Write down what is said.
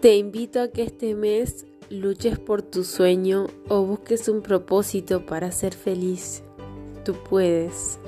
Te invito a que este mes luches por tu sueño o busques un propósito para ser feliz. Tú puedes.